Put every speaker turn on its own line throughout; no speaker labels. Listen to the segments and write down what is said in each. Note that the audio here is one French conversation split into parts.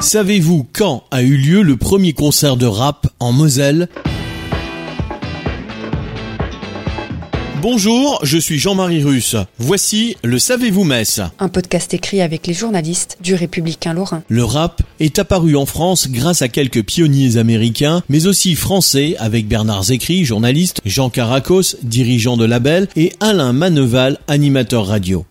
Savez-vous quand a eu lieu le premier concert de rap en Moselle? Bonjour, je suis Jean-Marie Russe. Voici le Savez-vous Metz
Un podcast écrit avec les journalistes du Républicain Lorrain.
Le rap est apparu en France grâce à quelques pionniers américains, mais aussi français avec Bernard Zécry, journaliste, Jean Caracos, dirigeant de label, et Alain Maneval, animateur radio.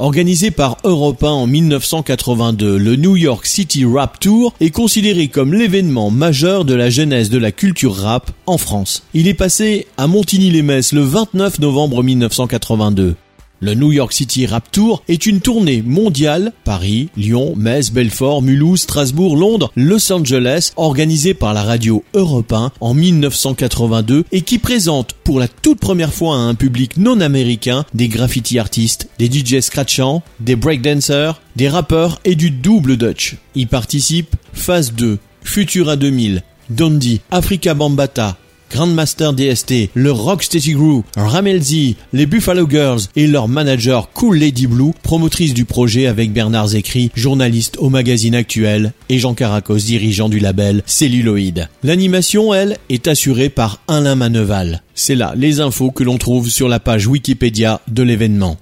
Organisé par Europe 1 en 1982, le New York City Rap Tour est considéré comme l'événement majeur de la genèse de la culture rap en France. Il est passé à Montigny-les-Metz le 29 novembre 1982. Le New York City Rap Tour est une tournée mondiale, Paris, Lyon, Metz, Belfort, Mulhouse, Strasbourg, Londres, Los Angeles, organisée par la radio Europe 1 en 1982 et qui présente pour la toute première fois à un public non américain des graffiti artistes, des DJ scratchants, des breakdancers, des rappeurs et du double Dutch. Y participent Phase 2, Futura 2000, Dondi, Africa Bambata, Grandmaster DST, le Rocksteady Group, Ramelzi, les Buffalo Girls et leur manager Cool Lady Blue, promotrice du projet avec Bernard Zécry, journaliste au magazine actuel, et Jean Caracos, dirigeant du label Celluloid. L'animation, elle, est assurée par Alain Maneval. C'est là les infos que l'on trouve sur la page Wikipédia de l'événement.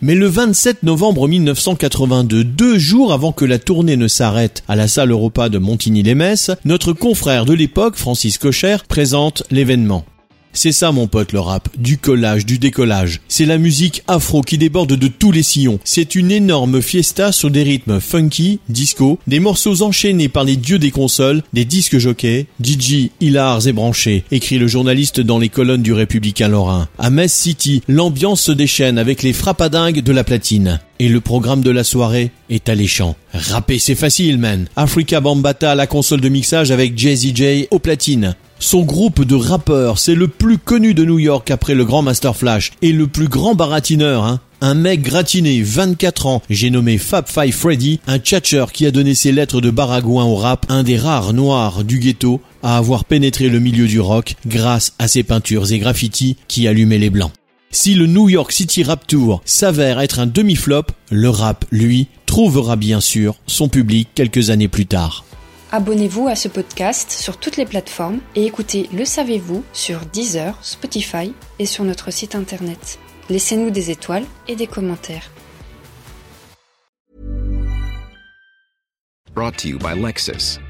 Mais le 27 novembre 1982, deux jours avant que la tournée ne s'arrête à la salle Europa de Montigny-les-Metz, notre confrère de l'époque, Francis Cocher, présente l'événement. C'est ça mon pote le rap, du collage, du décollage. C'est la musique afro qui déborde de tous les sillons. C'est une énorme fiesta sur des rythmes funky, disco, des morceaux enchaînés par les dieux des consoles, des disques jockeys, DJ hilars et branchés, écrit le journaliste dans les colonnes du Républicain Lorrain. À Metz City, l'ambiance se déchaîne avec les frappadingues de la platine. Et le programme de la soirée est alléchant. Rapper c'est facile man. Africa Bambata à la console de mixage avec Jay-Z au platine. Son groupe de rappeurs, c'est le plus connu de New York après le grand Master Flash et le plus grand baratineur, hein. Un mec gratiné, 24 ans, j'ai nommé Fab Five Freddy, un tchatcher qui a donné ses lettres de baragouin au rap, un des rares noirs du ghetto à avoir pénétré le milieu du rock grâce à ses peintures et graffitis qui allumaient les blancs. Si le New York City Rap Tour s'avère être un demi-flop, le rap, lui, trouvera bien sûr son public quelques années plus tard.
Abonnez-vous à ce podcast sur toutes les plateformes et écoutez Le Savez-vous sur Deezer, Spotify et sur notre site internet. Laissez-nous des étoiles et des commentaires.
Brought to you by Lexus.